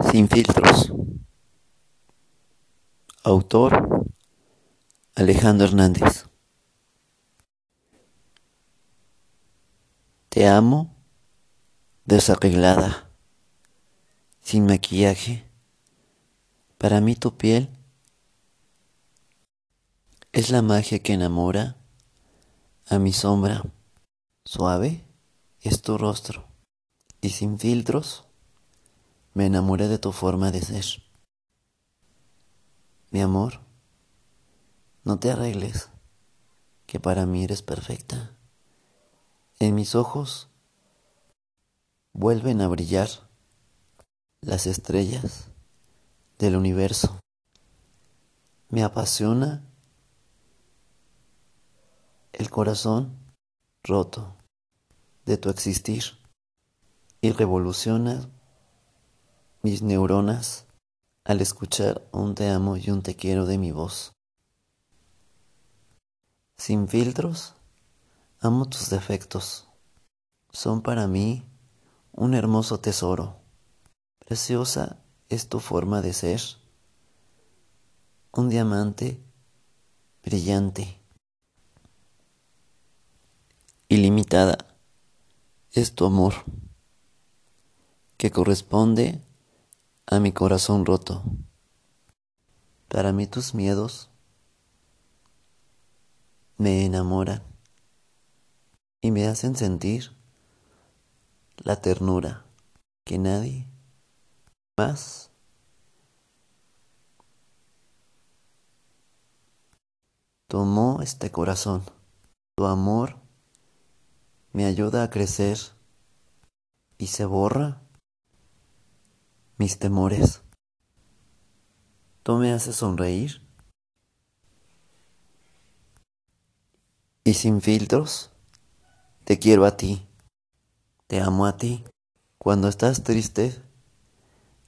Sin filtros. Autor Alejandro Hernández. Te amo desarreglada, sin maquillaje. Para mí tu piel es la magia que enamora a mi sombra. Suave es tu rostro y sin filtros me enamoré de tu forma de ser. Mi amor, no te arregles, que para mí eres perfecta. En mis ojos vuelven a brillar las estrellas del universo. Me apasiona el corazón roto de tu existir y revoluciona mis neuronas al escuchar un te amo y un te quiero de mi voz. Sin filtros, amo tus defectos. Son para mí un hermoso tesoro. Preciosa es tu forma de ser. Un diamante brillante. Ilimitada es tu amor, que corresponde a mi corazón roto. Para mí tus miedos me enamoran y me hacen sentir la ternura que nadie más tomó este corazón. Tu amor me ayuda a crecer y se borra mis temores. Tú me haces sonreír y sin filtros te quiero a ti, te amo a ti. Cuando estás triste,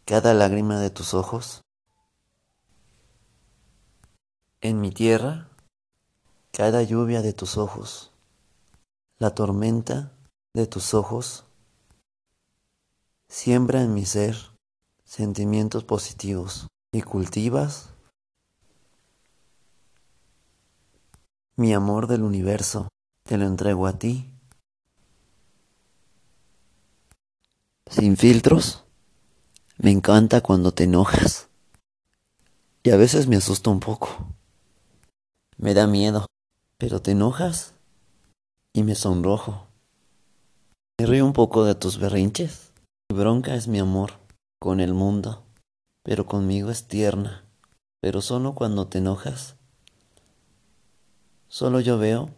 cada lágrima de tus ojos, en mi tierra, cada lluvia de tus ojos, la tormenta de tus ojos, siembra en mi ser sentimientos positivos y cultivas mi amor del universo, te lo entrego a ti. Sin filtros, me encanta cuando te enojas. Y a veces me asusta un poco. Me da miedo, pero te enojas y me sonrojo. Me río un poco de tus berrinches. Mi bronca es mi amor con el mundo, pero conmigo es tierna, pero solo cuando te enojas. Solo yo veo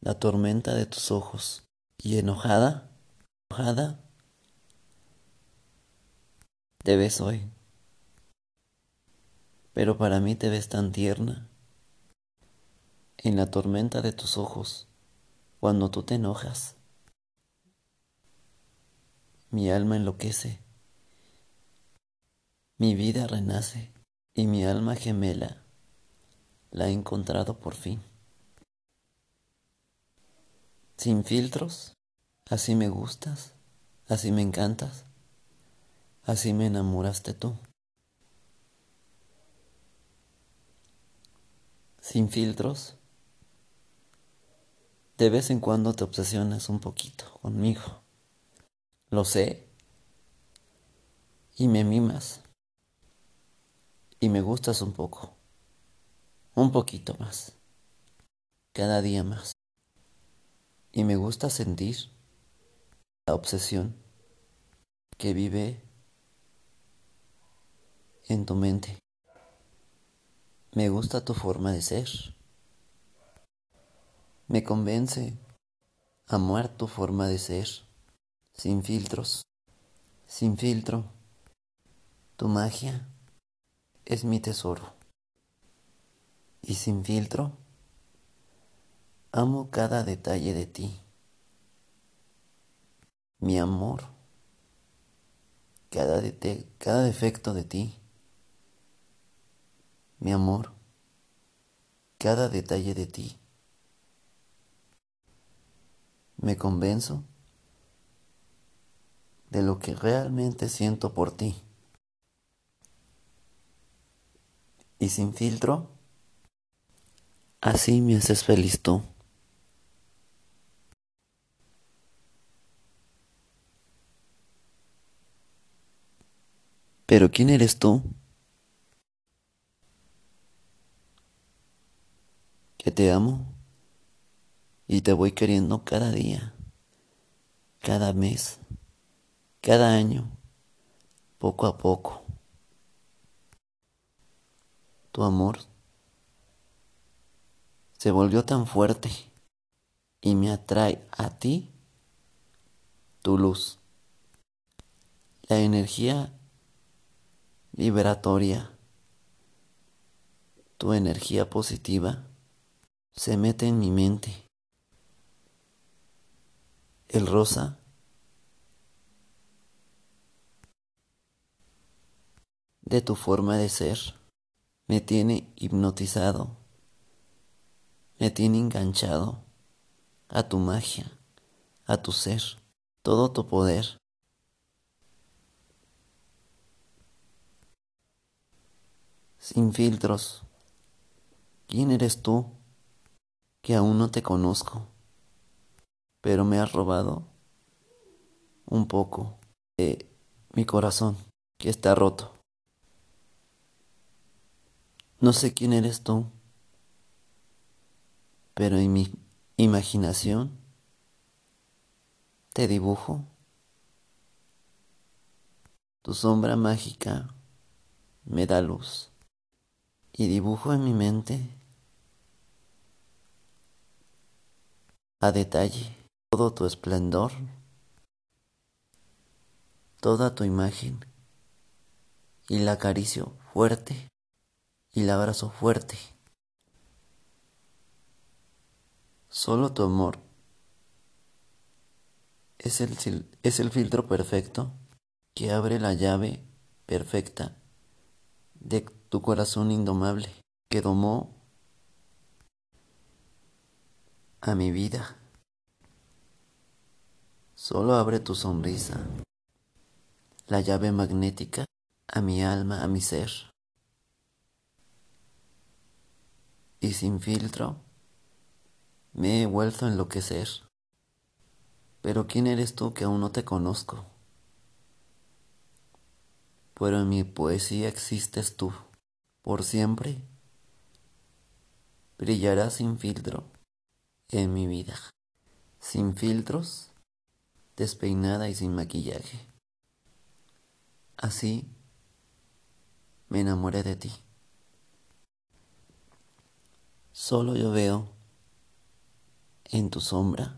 la tormenta de tus ojos y enojada, enojada, te ves hoy. Pero para mí te ves tan tierna en la tormenta de tus ojos cuando tú te enojas. Mi alma enloquece. Mi vida renace y mi alma gemela la he encontrado por fin. Sin filtros, así me gustas, así me encantas, así me enamoraste tú. Sin filtros, de vez en cuando te obsesionas un poquito conmigo. Lo sé. Y me mimas y me gustas un poco, un poquito más, cada día más. Y me gusta sentir la obsesión que vive en tu mente. Me gusta tu forma de ser. Me convence amar tu forma de ser, sin filtros, sin filtro, tu magia es mi tesoro. Y sin filtro, amo cada detalle de ti. Mi amor, cada, defecto de ti. Mi amor, cada detalle de ti. Me convenzo de lo que realmente siento por ti. Y sin filtro, así me haces feliz tú. Pero ¿quién eres tú? Que te amo y te voy queriendo cada día, cada mes, cada año, poco a poco. Tu amor se volvió tan fuerte y me atrae a ti tu luz. La energía vibratoria, tu energía positiva se mete en mi mente. El rosa de tu forma de ser me tiene hipnotizado me tiene enganchado a tu magia, a tu ser, todo tu poder. Sin filtros. ¿Quién eres tú? Que aún no te conozco, pero me has robado un poco de mi corazón que está roto. No sé quién eres tú pero en mi imaginación te dibujo. Tu sombra mágica me da luz y dibujo en mi mente a detalle todo tu esplendor, toda tu imagen y la acaricio fuerte y la abrazo fuerte. Solo tu amor es el, es el filtro perfecto que abre la llave perfecta de tu corazón indomable que domó a mi vida. Solo abre tu sonrisa, la llave magnética a mi alma, a mi ser. Y sin filtro, me he vuelto a enloquecer. Pero ¿quién eres tú que aún no te conozco? Pero en mi poesía existes tú, por siempre. Brillarás sin filtro en mi vida, sin filtros, despeinada y sin maquillaje. Así me enamoré de ti. Solo yo veo en tu sombra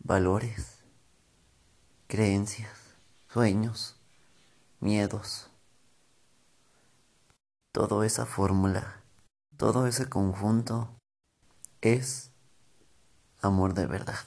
valores, creencias, sueños, miedos, toda esa fórmula, todo ese conjunto es amor de verdad.